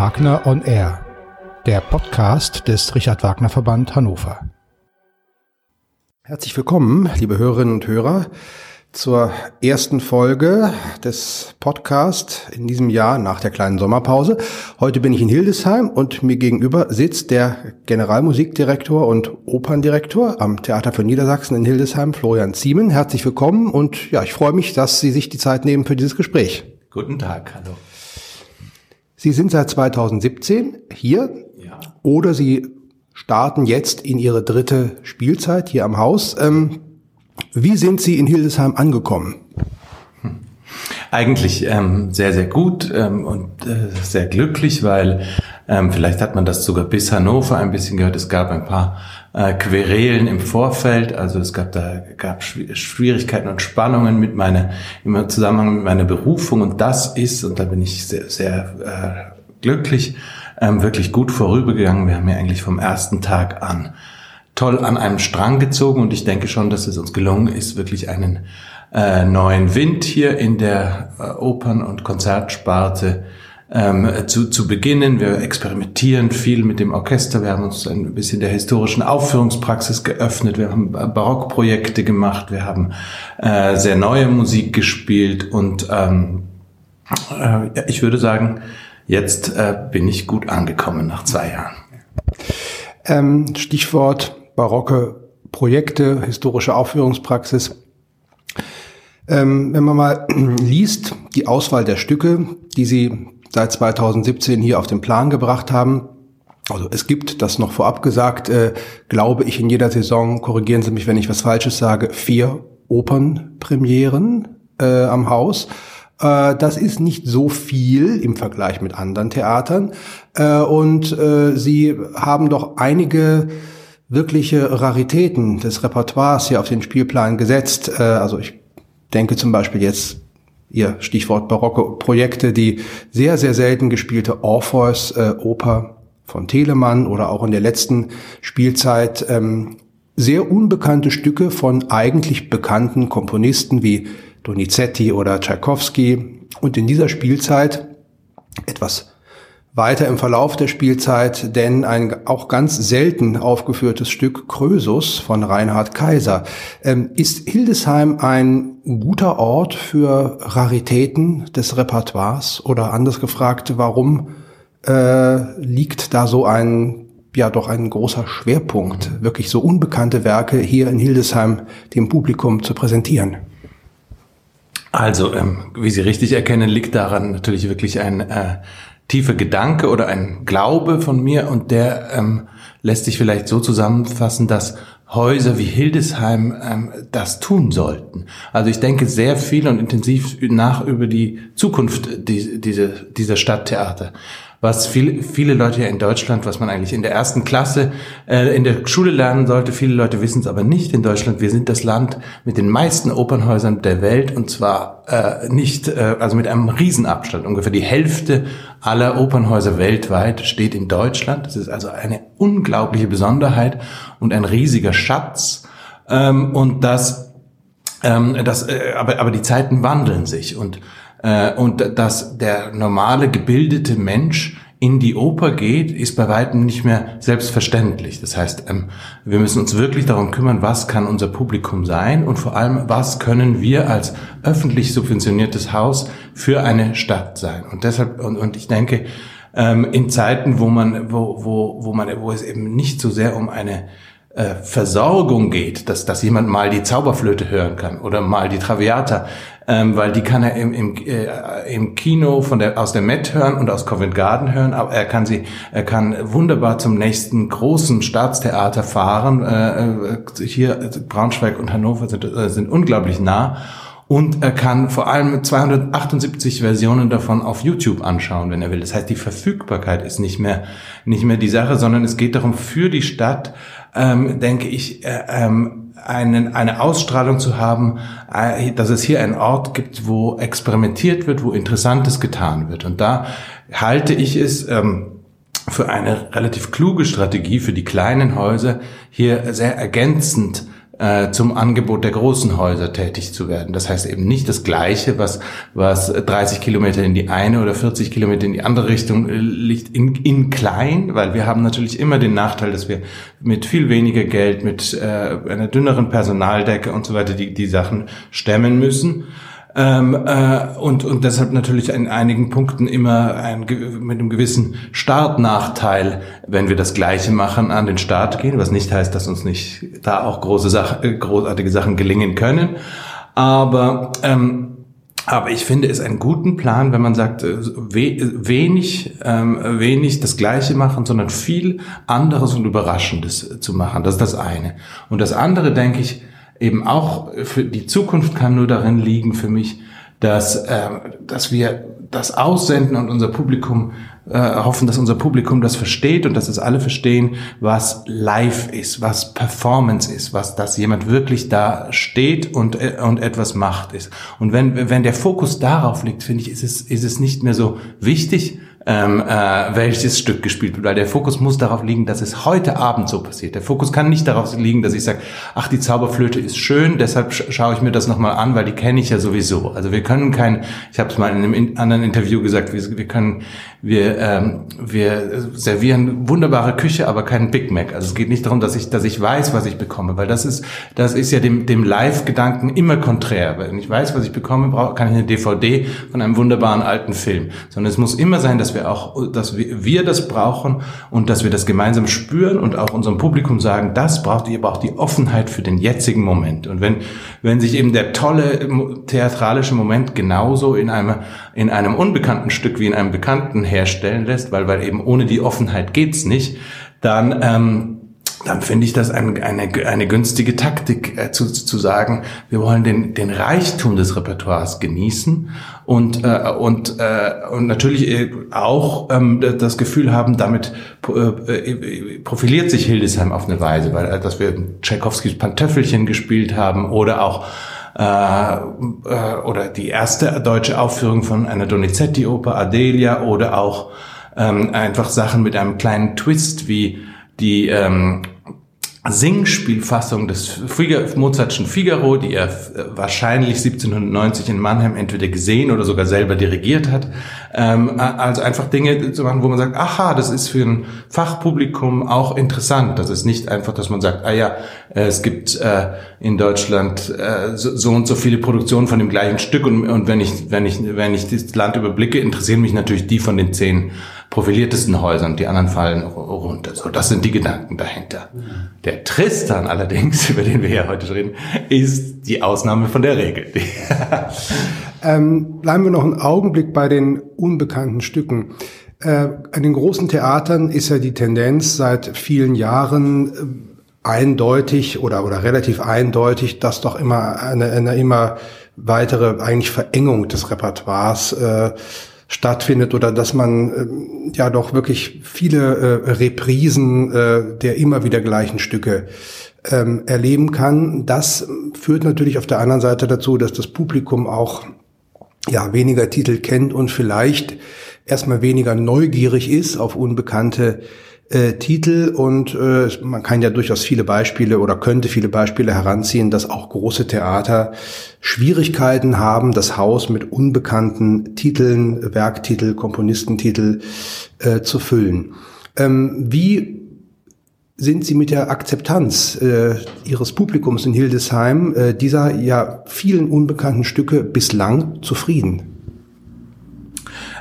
Wagner on Air, der Podcast des Richard Wagner Verband Hannover. Herzlich willkommen, liebe Hörerinnen und Hörer, zur ersten Folge des Podcasts in diesem Jahr nach der kleinen Sommerpause. Heute bin ich in Hildesheim und mir gegenüber sitzt der Generalmusikdirektor und Operndirektor am Theater für Niedersachsen in Hildesheim, Florian Ziemen. Herzlich willkommen und ja, ich freue mich, dass Sie sich die Zeit nehmen für dieses Gespräch. Guten Tag, hallo. Sie sind seit 2017 hier ja. oder Sie starten jetzt in Ihre dritte Spielzeit hier am Haus. Ähm, wie sind Sie in Hildesheim angekommen? Eigentlich ähm, sehr, sehr gut ähm, und äh, sehr glücklich, weil ähm, vielleicht hat man das sogar bis Hannover ein bisschen gehört. Es gab ein paar äh, Querelen im Vorfeld, also es gab da gab Schwierigkeiten und Spannungen mit meiner im Zusammenhang mit meiner Berufung. Und das ist und da bin ich sehr, sehr äh, glücklich, ähm, wirklich gut vorübergegangen. Wir haben ja eigentlich vom ersten Tag an toll an einem Strang gezogen. Und ich denke schon, dass es uns gelungen ist, wirklich einen äh, neuen Wind hier in der äh, Opern- und Konzertsparte ähm, zu, zu beginnen. Wir experimentieren viel mit dem Orchester. Wir haben uns ein bisschen der historischen Aufführungspraxis geöffnet. Wir haben Barockprojekte gemacht. Wir haben äh, sehr neue Musik gespielt und ähm, äh, ich würde sagen, jetzt äh, bin ich gut angekommen nach zwei Jahren. Ähm, Stichwort barocke Projekte, historische Aufführungspraxis. Ähm, wenn man mal liest, die Auswahl der Stücke, die Sie seit 2017 hier auf den Plan gebracht haben, also es gibt, das noch vorab gesagt, äh, glaube ich in jeder Saison, korrigieren Sie mich, wenn ich was Falsches sage, vier Opernpremieren äh, am Haus. Äh, das ist nicht so viel im Vergleich mit anderen Theatern. Äh, und äh, Sie haben doch einige wirkliche Raritäten des Repertoires hier auf den Spielplan gesetzt. Also ich denke zum Beispiel jetzt Ihr Stichwort barocke Projekte, die sehr, sehr selten gespielte Orpheus-Oper von Telemann oder auch in der letzten Spielzeit ähm, sehr unbekannte Stücke von eigentlich bekannten Komponisten wie Donizetti oder Tchaikovsky und in dieser Spielzeit etwas weiter im Verlauf der Spielzeit, denn ein auch ganz selten aufgeführtes Stück Krösus von Reinhard Kaiser. Ähm, ist Hildesheim ein guter Ort für Raritäten des Repertoires oder anders gefragt, warum äh, liegt da so ein ja doch ein großer Schwerpunkt, wirklich so unbekannte Werke hier in Hildesheim dem Publikum zu präsentieren? Also, ähm, wie Sie richtig erkennen, liegt daran natürlich wirklich ein äh, tiefer Gedanke oder ein Glaube von mir und der ähm, lässt sich vielleicht so zusammenfassen, dass Häuser wie Hildesheim ähm, das tun sollten. Also ich denke sehr viel und intensiv nach über die Zukunft die, diese, dieser Stadttheater was viele, viele Leute ja in Deutschland, was man eigentlich in der ersten Klasse äh, in der Schule lernen sollte. Viele Leute wissen es aber nicht in Deutschland. Wir sind das Land mit den meisten Opernhäusern der Welt und zwar äh, nicht, äh, also mit einem Riesenabstand. Ungefähr die Hälfte aller Opernhäuser weltweit steht in Deutschland. Das ist also eine unglaubliche Besonderheit und ein riesiger Schatz. Ähm, und das, ähm, das, äh, aber, aber die Zeiten wandeln sich und äh, und dass der normale gebildete Mensch in die Oper geht, ist bei weitem nicht mehr selbstverständlich. Das heißt, ähm, wir müssen uns wirklich darum kümmern, was kann unser Publikum sein und vor allem, was können wir als öffentlich subventioniertes Haus für eine Stadt sein. Und deshalb, und, und ich denke, ähm, in Zeiten, wo man, wo, wo, wo man, wo es eben nicht so sehr um eine äh, Versorgung geht, dass, dass jemand mal die Zauberflöte hören kann oder mal die Traviata, ähm, weil die kann er im, im, äh, im Kino von der, aus der Met hören und aus Covent Garden hören, aber er kann sie, er kann wunderbar zum nächsten großen Staatstheater fahren. Äh, äh hier Braunschweig und Hannover sind, äh, sind unglaublich nah und er kann vor allem 278 Versionen davon auf YouTube anschauen, wenn er will. Das heißt, die Verfügbarkeit ist nicht mehr nicht mehr die Sache, sondern es geht darum, für die Stadt ähm, denke ich, äh, ähm, einen, eine Ausstrahlung zu haben, äh, dass es hier einen Ort gibt, wo experimentiert wird, wo Interessantes getan wird. Und da halte ich es ähm, für eine relativ kluge Strategie für die kleinen Häuser, hier sehr ergänzend äh, zum Angebot der großen Häuser tätig zu werden. Das heißt eben nicht das Gleiche, was, was 30 Kilometer in die eine oder 40 Kilometer in die andere Richtung äh, liegt, in, in klein, weil wir haben natürlich immer den Nachteil, dass wir mit viel weniger Geld, mit äh, einer dünneren Personaldecke und so weiter die, die Sachen stemmen müssen. Ähm, äh, und, und deshalb natürlich in einigen Punkten immer ein, mit einem gewissen Startnachteil, wenn wir das Gleiche machen, an den Start gehen, was nicht heißt, dass uns nicht da auch große Sachen, äh, großartige Sachen gelingen können. Aber ähm, aber ich finde es einen guten Plan, wenn man sagt, äh, wenig, ähm, wenig das Gleiche machen, sondern viel anderes und Überraschendes zu machen. Das ist das eine. Und das andere, denke ich, eben auch für die Zukunft kann nur darin liegen für mich, dass, äh, dass wir das aussenden und unser Publikum äh, hoffen, dass unser Publikum das versteht und dass es alle verstehen, was live ist, was Performance ist, was dass jemand wirklich da steht und äh, und etwas macht ist. Und wenn wenn der Fokus darauf liegt, finde ich, ist es ist es nicht mehr so wichtig, ähm, äh, welches Stück gespielt wird, weil der Fokus muss darauf liegen, dass es heute Abend so passiert. Der Fokus kann nicht darauf liegen, dass ich sage, ach, die Zauberflöte ist schön, deshalb schaue ich mir das nochmal an, weil die kenne ich ja sowieso. Also wir können kein, ich habe es mal in einem anderen Interview gesagt, wir, wir können, wir, ähm, wir servieren wunderbare Küche, aber keinen Big Mac. Also es geht nicht darum, dass ich, dass ich weiß, was ich bekomme, weil das ist, das ist ja dem, dem Live-Gedanken immer konträr. Wenn ich weiß, was ich bekomme, kann ich eine DVD von einem wunderbaren alten Film. Sondern es muss immer sein, dass wir auch, dass wir, das brauchen und dass wir das gemeinsam spüren und auch unserem Publikum sagen, das braucht ihr, braucht die Offenheit für den jetzigen Moment. Und wenn, wenn sich eben der tolle theatralische Moment genauso in einem, in einem unbekannten Stück wie in einem bekannten herstellen lässt, weil, weil eben ohne die Offenheit geht's nicht, dann, ähm, dann finde ich das ein, eine, eine günstige Taktik, äh, zu, zu sagen, wir wollen den, den Reichtum des Repertoires genießen und, äh, und, äh, und natürlich äh, auch ähm, das Gefühl haben, damit äh, äh, profiliert sich Hildesheim auf eine Weise, weil äh, dass wir Tchaikovskis Pantöffelchen gespielt haben oder auch äh, äh, oder die erste deutsche Aufführung von einer Donizetti-Oper Adelia oder auch ähm, einfach Sachen mit einem kleinen Twist wie die ähm, Singspielfassung des Figa Mozartschen Figaro, die er wahrscheinlich 1790 in Mannheim entweder gesehen oder sogar selber dirigiert hat. Ähm, also einfach Dinge zu machen, wo man sagt, aha, das ist für ein Fachpublikum auch interessant. Das ist nicht einfach, dass man sagt, ah ja, es gibt äh, in Deutschland äh, so, so, und so viele Produktionen von dem gleichen Stück und, und wenn ich wenn ich wenn ich das Land überblicke, interessieren mich natürlich die von den zehn profiliertesten Häusern, die anderen fallen runter. So, das sind die Gedanken dahinter. Der Tristan allerdings, über den wir ja heute reden, ist die Ausnahme von der Regel. ähm, bleiben wir noch einen Augenblick bei den unbekannten Stücken. Äh, an den großen Theatern ist ja die Tendenz seit vielen Jahren äh, eindeutig oder, oder relativ eindeutig, dass doch immer eine, eine immer weitere eigentlich Verengung des Repertoires äh, stattfindet oder dass man äh, ja doch wirklich viele äh, Reprisen äh, der immer wieder gleichen Stücke ähm, erleben kann. Das führt natürlich auf der anderen Seite dazu, dass das Publikum auch ja weniger Titel kennt und vielleicht erstmal weniger neugierig ist auf unbekannte äh, Titel und äh, man kann ja durchaus viele Beispiele oder könnte viele Beispiele heranziehen, dass auch große Theater Schwierigkeiten haben, das Haus mit unbekannten Titeln, Werktitel, Komponistentitel äh, zu füllen. Ähm, wie sind Sie mit der Akzeptanz äh, Ihres Publikums in Hildesheim äh, dieser ja vielen unbekannten Stücke bislang zufrieden?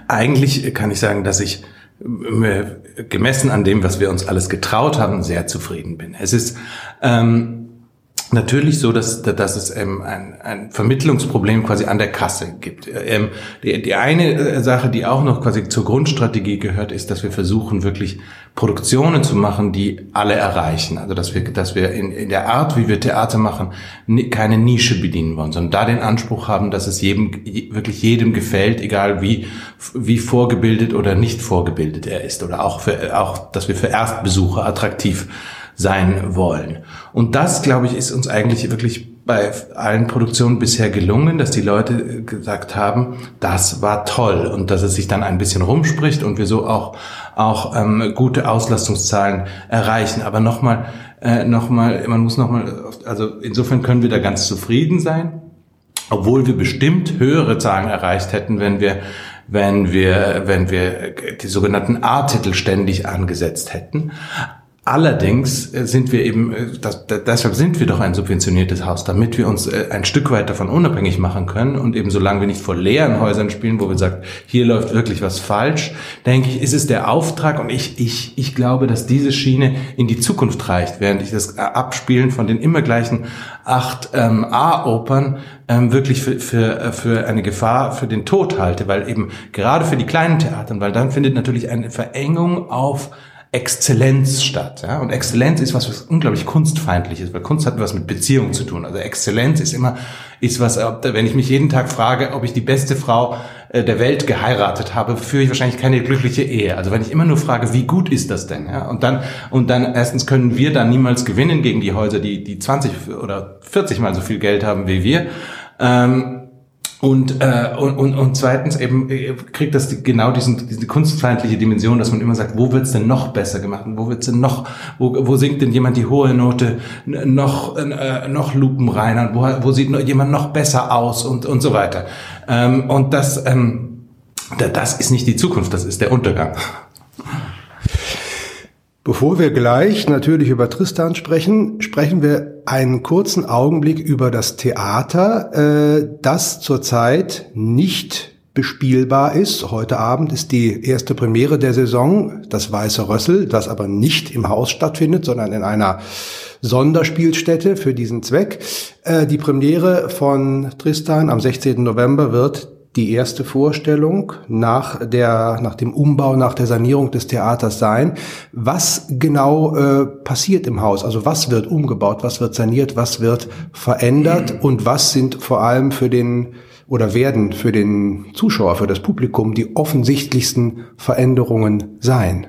Eigentlich kann ich sagen, dass ich gemessen an dem, was wir uns alles getraut haben, sehr zufrieden bin. Es ist ähm, natürlich so, dass, dass es ähm, ein, ein Vermittlungsproblem quasi an der Kasse gibt. Ähm, die, die eine äh, Sache, die auch noch quasi zur Grundstrategie gehört, ist, dass wir versuchen, wirklich Produktionen zu machen, die alle erreichen. Also dass wir, dass wir in, in der Art, wie wir Theater machen, keine Nische bedienen wollen, sondern da den Anspruch haben, dass es jedem, wirklich jedem gefällt, egal wie, wie vorgebildet oder nicht vorgebildet er ist. Oder auch, für, auch dass wir für Erstbesucher attraktiv sein wollen. Und das, glaube ich, ist uns eigentlich wirklich bei allen Produktionen bisher gelungen, dass die Leute gesagt haben, das war toll und dass es sich dann ein bisschen rumspricht und wir so auch auch ähm, gute Auslastungszahlen erreichen. Aber nochmal, äh, nochmal, man muss nochmal, also insofern können wir da ganz zufrieden sein, obwohl wir bestimmt höhere Zahlen erreicht hätten, wenn wir wenn wir, wenn wir die sogenannten A-Titel ständig angesetzt hätten. Allerdings äh, sind wir eben, äh, das, deshalb sind wir doch ein subventioniertes Haus, damit wir uns äh, ein Stück weit davon unabhängig machen können und eben solange wir nicht vor leeren Häusern spielen, wo wir sagen, hier läuft wirklich was falsch, denke ich, ist es der Auftrag und ich, ich, ich glaube, dass diese Schiene in die Zukunft reicht, während ich das Abspielen von den immer gleichen acht ähm, A-Opern ähm, wirklich für, für, für eine Gefahr für den Tod halte, weil eben gerade für die kleinen Theatern, weil dann findet natürlich eine Verengung auf Exzellenz statt. Ja? Und Exzellenz ist was, was unglaublich kunstfeindlich ist, weil Kunst hat was mit Beziehung zu tun. Also Exzellenz ist immer, ist was, wenn ich mich jeden Tag frage, ob ich die beste Frau äh, der Welt geheiratet habe, führe ich wahrscheinlich keine glückliche Ehe. Also wenn ich immer nur frage, wie gut ist das denn? Ja? Und dann, und dann erstens können wir dann niemals gewinnen gegen die Häuser, die, die 20 oder 40 mal so viel Geld haben wie wir. Ähm, und, äh, und, und, und zweitens eben äh, kriegt das genau diesen, diese kunstfeindliche Dimension, dass man immer sagt, wo wird's denn noch besser gemacht? Wo wird's denn noch, wo, wo singt denn jemand die hohe Note noch, äh, noch lupenreiner? Wo, wo sieht jemand noch besser aus und, und so weiter? Ähm, und das, ähm, das ist nicht die Zukunft, das ist der Untergang. Bevor wir gleich natürlich über Tristan sprechen, sprechen wir einen kurzen Augenblick über das Theater, äh, das zurzeit nicht bespielbar ist. Heute Abend ist die erste Premiere der Saison, das Weiße Rössel, das aber nicht im Haus stattfindet, sondern in einer Sonderspielstätte für diesen Zweck. Äh, die Premiere von Tristan am 16. November wird die erste Vorstellung nach der, nach dem Umbau, nach der Sanierung des Theaters sein. Was genau äh, passiert im Haus? Also was wird umgebaut, was wird saniert, was wird verändert und was sind vor allem für den oder werden für den Zuschauer, für das Publikum die offensichtlichsten Veränderungen sein?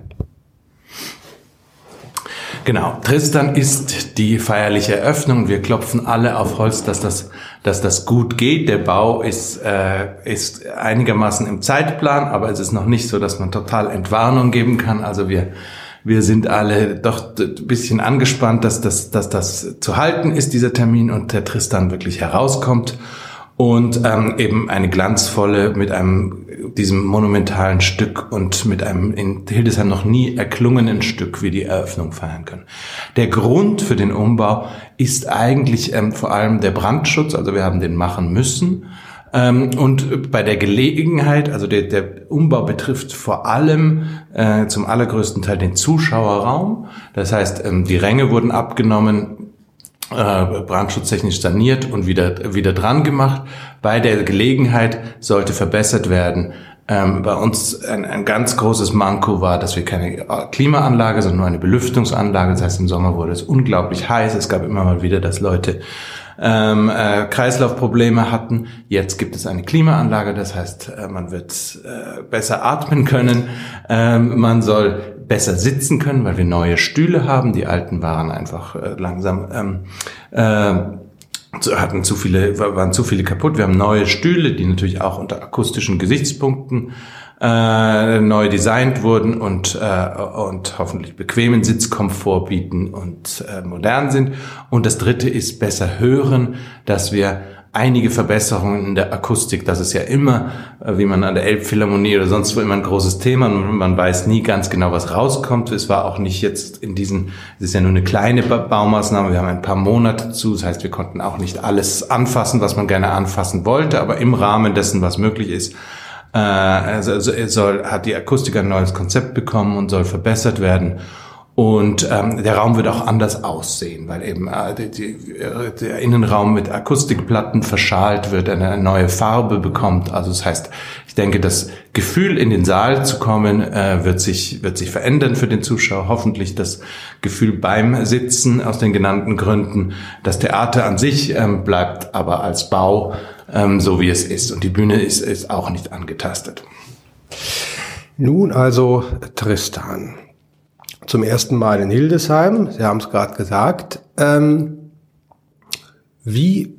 Genau, Tristan ist die feierliche Eröffnung. Wir klopfen alle auf Holz, dass das, dass das gut geht. Der Bau ist, äh, ist einigermaßen im Zeitplan, aber es ist noch nicht so, dass man total Entwarnung geben kann. Also wir, wir sind alle doch ein bisschen angespannt, dass das, dass das zu halten ist, dieser Termin, und der Tristan wirklich herauskommt und ähm, eben eine glanzvolle mit einem diesem monumentalen Stück und mit einem in Hildesheim noch nie erklungenen Stück wie die Eröffnung feiern können. Der Grund für den Umbau ist eigentlich ähm, vor allem der Brandschutz, also wir haben den machen müssen. Ähm, und bei der Gelegenheit, also der, der Umbau betrifft vor allem äh, zum allergrößten Teil den Zuschauerraum. Das heißt, ähm, die Ränge wurden abgenommen, äh, brandschutztechnisch saniert und wieder, wieder dran gemacht. Bei der Gelegenheit sollte verbessert werden. Ähm, bei uns ein, ein ganz großes Manko war, dass wir keine Klimaanlage, sondern nur eine Belüftungsanlage. Das heißt, im Sommer wurde es unglaublich heiß. Es gab immer mal wieder, dass Leute ähm, äh, Kreislaufprobleme hatten. Jetzt gibt es eine Klimaanlage, das heißt, äh, man wird äh, besser atmen können. Ähm, man soll besser sitzen können, weil wir neue Stühle haben. Die alten waren einfach äh, langsam ähm, äh, hatten zu viele, waren zu viele kaputt. Wir haben neue Stühle, die natürlich auch unter akustischen Gesichtspunkten äh, neu designt wurden und, äh, und hoffentlich bequemen Sitzkomfort bieten und äh, modern sind. Und das dritte ist besser hören, dass wir einige Verbesserungen in der Akustik. Das ist ja immer, äh, wie man an der Elbphilharmonie oder sonst wo immer ein großes Thema. Man weiß nie ganz genau, was rauskommt. Es war auch nicht jetzt in diesen, es ist ja nur eine kleine Baumaßnahme. Wir haben ein paar Monate zu. Das heißt, wir konnten auch nicht alles anfassen, was man gerne anfassen wollte. Aber im Rahmen dessen, was möglich ist, äh, also, also soll, hat die Akustik ein neues Konzept bekommen und soll verbessert werden. Und ähm, der Raum wird auch anders aussehen, weil eben äh, die, äh, der Innenraum mit Akustikplatten verschalt wird, eine neue Farbe bekommt. Also das heißt, ich denke, das Gefühl, in den Saal zu kommen, äh, wird sich wird sich verändern für den Zuschauer. Hoffentlich das Gefühl beim Sitzen aus den genannten Gründen. Das Theater an sich ähm, bleibt aber als Bau ähm, so wie es ist. Und die Bühne ist, ist auch nicht angetastet. Nun also Tristan. Zum ersten Mal in Hildesheim. Sie haben es gerade gesagt. Ähm, Wie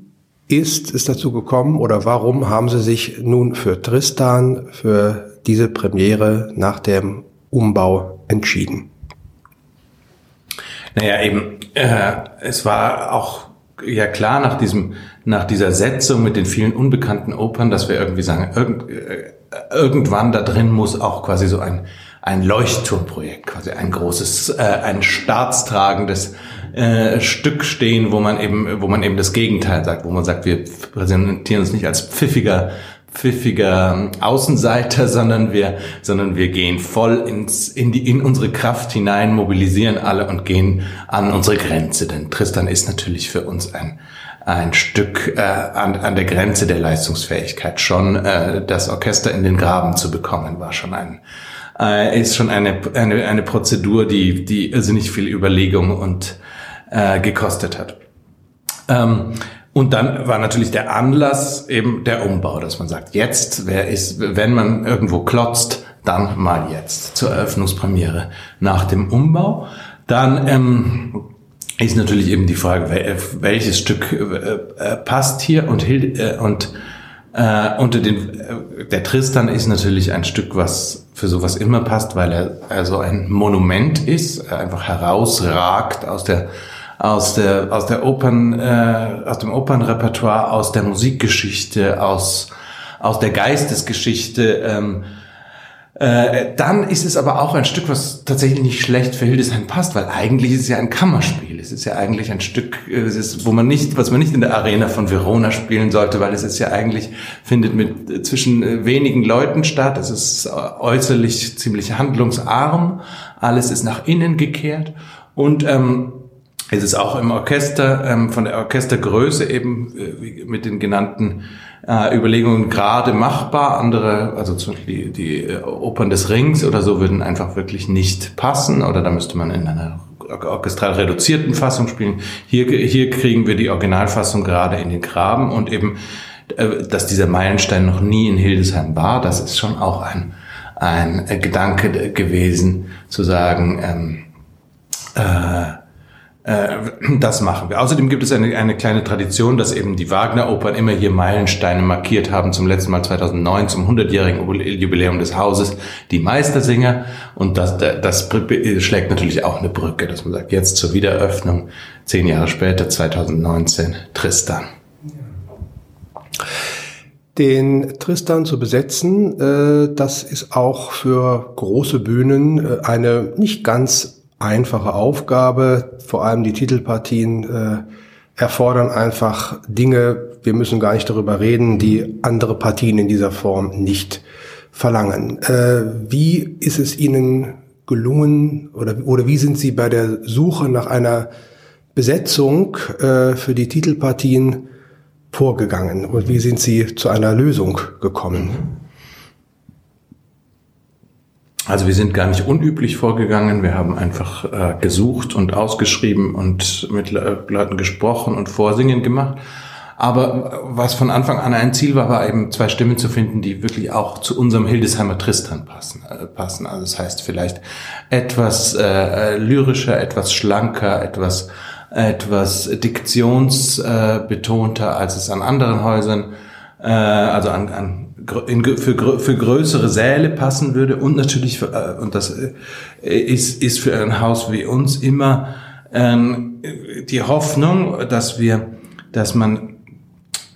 ist es dazu gekommen oder warum haben Sie sich nun für Tristan, für diese Premiere nach dem Umbau entschieden? Naja, eben, äh, es war auch ja klar nach diesem, nach dieser Setzung mit den vielen unbekannten Opern, dass wir irgendwie sagen, irgend, äh, irgendwann da drin muss auch quasi so ein, ein Leuchtturmprojekt, quasi ein großes, äh, ein staatstragendes äh, Stück stehen, wo man eben, wo man eben das Gegenteil sagt, wo man sagt, wir präsentieren uns nicht als pfiffiger pfiffiger Außenseiter, sondern wir, sondern wir gehen voll ins, in die, in unsere Kraft hinein, mobilisieren alle und gehen an unsere Grenze. Denn Tristan ist natürlich für uns ein, ein Stück äh, an, an der Grenze der Leistungsfähigkeit. Schon äh, das Orchester in den Graben zu bekommen, war schon ein, äh, ist schon eine, eine, eine Prozedur, die, die irrsinnig viel Überlegung und äh, gekostet hat. Ähm, und dann war natürlich der Anlass eben der Umbau, dass man sagt, jetzt, wer ist, wenn man irgendwo klotzt, dann mal jetzt zur Eröffnungspremiere nach dem Umbau. Dann ähm, ist natürlich eben die Frage, welches Stück äh, äh, passt hier und, äh, und äh, unter den, äh, der Tristan ist natürlich ein Stück, was für sowas immer passt, weil er also ein Monument ist, einfach herausragt aus der aus der aus der Opern äh, aus dem Opernrepertoire, aus der Musikgeschichte, aus aus der Geistesgeschichte. Ähm, äh, dann ist es aber auch ein Stück, was tatsächlich nicht schlecht für Hildesheim passt, weil eigentlich ist es ja ein Kammerspiel. Es ist ja eigentlich ein Stück, es ist, wo man nicht, was man nicht in der Arena von Verona spielen sollte, weil es ist ja eigentlich, findet mit äh, zwischen äh, wenigen Leuten statt. Es ist äußerlich ziemlich handlungsarm. Alles ist nach innen gekehrt. Und ähm, es ist auch im Orchester, ähm, von der Orchestergröße eben äh, mit den genannten äh, Überlegungen gerade machbar. Andere, also zum Beispiel die, die äh, Opern des Rings oder so, würden einfach wirklich nicht passen oder da müsste man in einer orchestral reduzierten Fassung spielen. Hier, hier kriegen wir die Originalfassung gerade in den Graben und eben, äh, dass dieser Meilenstein noch nie in Hildesheim war, das ist schon auch ein, ein Gedanke gewesen, zu sagen, ähm, äh, das machen wir. Außerdem gibt es eine, eine kleine Tradition, dass eben die Wagner-Opern immer hier Meilensteine markiert haben. Zum letzten Mal 2009 zum 100-jährigen Jubiläum des Hauses die Meistersinger. Und das, das schlägt natürlich auch eine Brücke, dass man sagt, jetzt zur Wiedereröffnung, zehn Jahre später, 2019, Tristan. Den Tristan zu besetzen, äh, das ist auch für große Bühnen äh, eine nicht ganz einfache Aufgabe. Vor allem die Titelpartien äh, erfordern einfach Dinge, wir müssen gar nicht darüber reden, die andere Partien in dieser Form nicht verlangen. Äh, wie ist es Ihnen gelungen oder, oder wie sind Sie bei der Suche nach einer Besetzung äh, für die Titelpartien vorgegangen und wie sind Sie zu einer Lösung gekommen? Also wir sind gar nicht unüblich vorgegangen. Wir haben einfach äh, gesucht und ausgeschrieben und mit Leuten gesprochen und Vorsingen gemacht. Aber was von Anfang an ein Ziel war, war eben zwei Stimmen zu finden, die wirklich auch zu unserem Hildesheimer Tristan passen. Äh, passen. Also das heißt vielleicht etwas äh, lyrischer, etwas schlanker, etwas etwas diktionsbetonter, äh, als es an anderen Häusern, äh, also an, an in, für, für größere Säle passen würde und natürlich für, äh, und das äh, ist, ist für ein Haus wie uns immer ähm, die Hoffnung, dass wir, dass man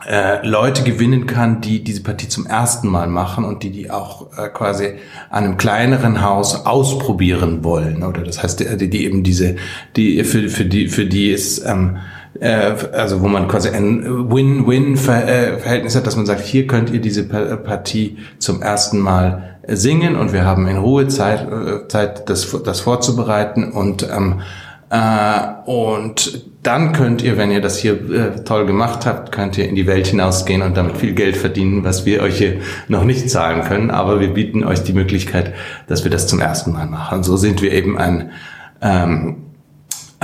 äh, Leute gewinnen kann, die diese Partie zum ersten Mal machen und die die auch äh, quasi an einem kleineren Haus ausprobieren wollen. Oder das heißt die, die eben diese die für für die für die ist ähm, äh, also wo man quasi ein Win-Win-Verhältnis hat, dass man sagt, hier könnt ihr diese Partie zum ersten Mal singen und wir haben in Ruhe Zeit, äh, Zeit das, das vorzubereiten und ähm, äh, und dann könnt ihr, wenn ihr das hier äh, toll gemacht habt, könnt ihr in die Welt hinausgehen und damit viel Geld verdienen, was wir euch hier noch nicht zahlen können. Aber wir bieten euch die Möglichkeit, dass wir das zum ersten Mal machen. So sind wir eben ein ähm,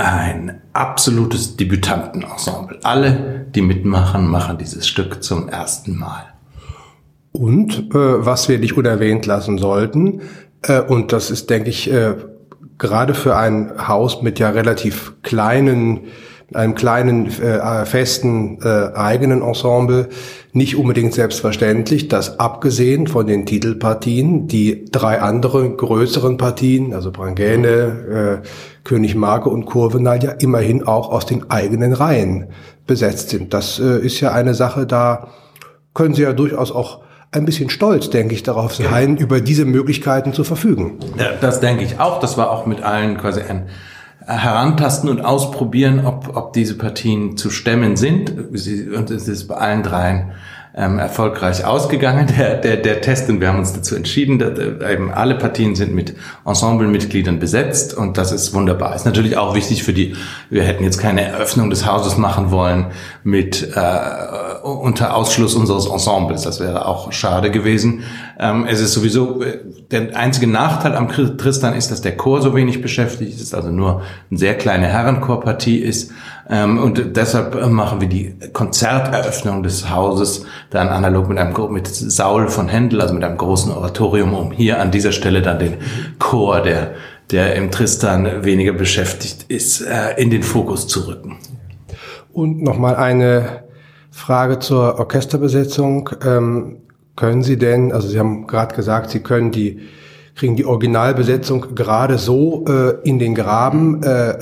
ein absolutes Debütantenensemble. Alle, die mitmachen, machen dieses Stück zum ersten Mal. Und äh, was wir nicht unerwähnt lassen sollten, äh, und das ist, denke ich, äh, gerade für ein Haus mit ja relativ kleinen einem kleinen äh, festen äh, eigenen Ensemble nicht unbedingt selbstverständlich, dass abgesehen von den Titelpartien die drei anderen größeren Partien, also Brangäne, äh, König Marke und Kurvenal, ja immerhin auch aus den eigenen Reihen besetzt sind. Das äh, ist ja eine Sache, da können Sie ja durchaus auch ein bisschen stolz, denke ich, darauf sein, ja. über diese Möglichkeiten zu verfügen. Ja, das denke ich auch. Das war auch mit allen quasi ein Herantasten und Ausprobieren, ob, ob diese Partien zu stemmen sind. Und es ist bei allen dreien ähm, erfolgreich ausgegangen, der, der, der Test. Und wir haben uns dazu entschieden, dass, äh, eben alle Partien sind mit Ensemblemitgliedern besetzt und das ist wunderbar. Ist natürlich auch wichtig für die, wir hätten jetzt keine Eröffnung des Hauses machen wollen mit äh, unter Ausschluss unseres Ensembles. Das wäre auch schade gewesen. Ähm, es ist sowieso, äh, der einzige Nachteil am Tristan ist, dass der Chor so wenig beschäftigt ist, also nur eine sehr kleine Herrenchorpartie ist. Ähm, und deshalb machen wir die Konzerteröffnung des Hauses dann analog mit einem mit Saul von Händel, also mit einem großen Oratorium, um hier an dieser Stelle dann den Chor, der, der im Tristan weniger beschäftigt ist, äh, in den Fokus zu rücken. Und nochmal eine Frage zur Orchesterbesetzung. Ähm, können Sie denn, also Sie haben gerade gesagt, Sie können die, kriegen die Originalbesetzung gerade so äh, in den Graben äh,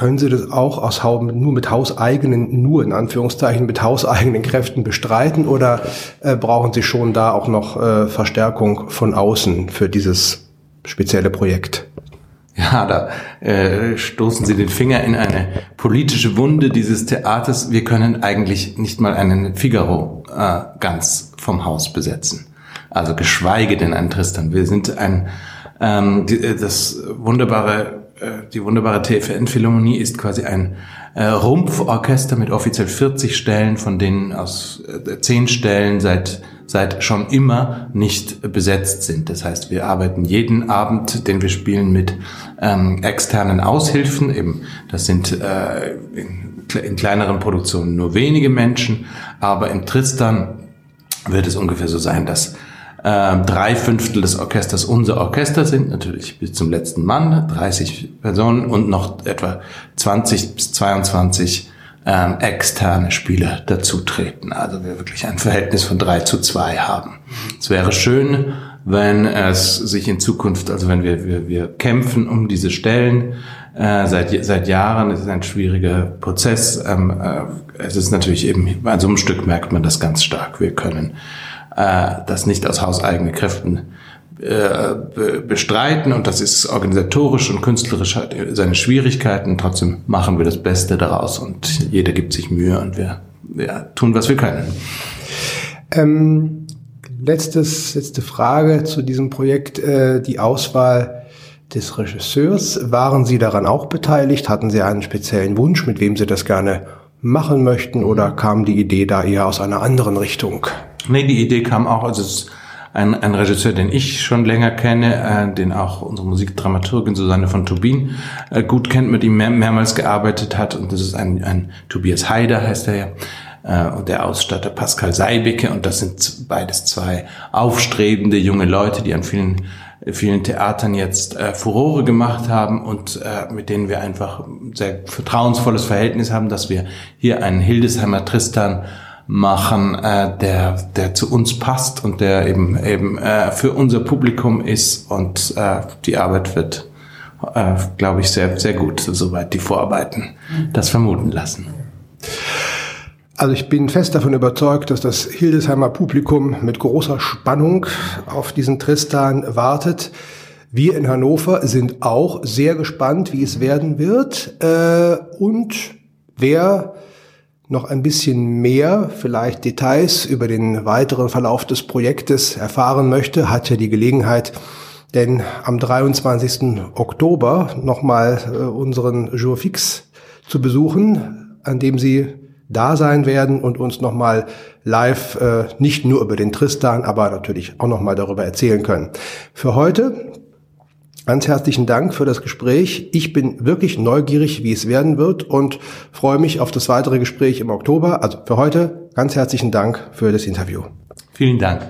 können Sie das auch aus, nur mit hauseigenen, nur in Anführungszeichen mit hauseigenen Kräften bestreiten oder äh, brauchen Sie schon da auch noch äh, Verstärkung von außen für dieses spezielle Projekt? Ja, da äh, stoßen Sie den Finger in eine politische Wunde dieses Theaters. Wir können eigentlich nicht mal einen Figaro äh, ganz vom Haus besetzen. Also geschweige denn einen Tristan. Wir sind ein ähm, die, das wunderbare äh, die wunderbare TFN-Philharmonie ist quasi ein äh, Rumpforchester mit offiziell 40 Stellen, von denen aus äh, 10 Stellen seit, seit schon immer nicht besetzt sind. Das heißt, wir arbeiten jeden Abend, den wir spielen, mit ähm, externen Aushilfen. Eben, das sind äh, in, in kleineren Produktionen nur wenige Menschen, aber im Tristan wird es ungefähr so sein, dass ähm, drei Fünftel des Orchesters unser Orchester sind, natürlich bis zum letzten Mann, 30 Personen und noch etwa 20 bis 22 ähm, externe Spieler dazutreten. Also wir wirklich ein Verhältnis von drei zu zwei haben. Es wäre schön, wenn es sich in Zukunft, also wenn wir, wir, wir kämpfen um diese Stellen, äh, seit, seit Jahren, es ist ein schwieriger Prozess. Ähm, äh, es ist natürlich eben, bei so einem Stück merkt man das ganz stark. Wir können äh, das nicht aus hauseigenen Kräften äh, bestreiten und das ist organisatorisch und künstlerisch hat seine Schwierigkeiten. Trotzdem machen wir das Beste daraus und jeder gibt sich Mühe und wir, wir tun, was wir können. Ähm, letztes, letzte Frage zu diesem Projekt, äh, die Auswahl des Regisseurs. Waren Sie daran auch beteiligt? Hatten Sie einen speziellen Wunsch, mit wem Sie das gerne machen möchten oder kam die Idee da eher aus einer anderen Richtung? Nee, die Idee kam auch, also es ist ein, ein Regisseur, den ich schon länger kenne, äh, den auch unsere Musikdramaturgin Susanne von Tubin äh, gut kennt, mit ihm mehr, mehrmals gearbeitet hat. Und das ist ein, ein Tobias Haider, heißt er ja, äh, und der Ausstatter Pascal Seibicke. Und das sind beides zwei aufstrebende junge Leute, die an vielen vielen Theatern jetzt äh, Furore gemacht haben und äh, mit denen wir einfach ein sehr vertrauensvolles Verhältnis haben, dass wir hier einen Hildesheimer Tristan machen, äh, der, der zu uns passt und der eben, eben äh, für unser Publikum ist und äh, die Arbeit wird, äh, glaube ich, sehr, sehr gut, soweit die Vorarbeiten das vermuten lassen. Also ich bin fest davon überzeugt, dass das Hildesheimer Publikum mit großer Spannung auf diesen Tristan wartet. Wir in Hannover sind auch sehr gespannt, wie es werden wird. Äh, und wer noch ein bisschen mehr, vielleicht Details über den weiteren Verlauf des Projektes erfahren möchte, hat ja die Gelegenheit, denn am 23. Oktober nochmal äh, unseren Jour fix zu besuchen, an dem Sie da sein werden und uns nochmal live äh, nicht nur über den Tristan, aber natürlich auch nochmal darüber erzählen können. Für heute Ganz herzlichen Dank für das Gespräch. Ich bin wirklich neugierig, wie es werden wird und freue mich auf das weitere Gespräch im Oktober. Also für heute ganz herzlichen Dank für das Interview. Vielen Dank.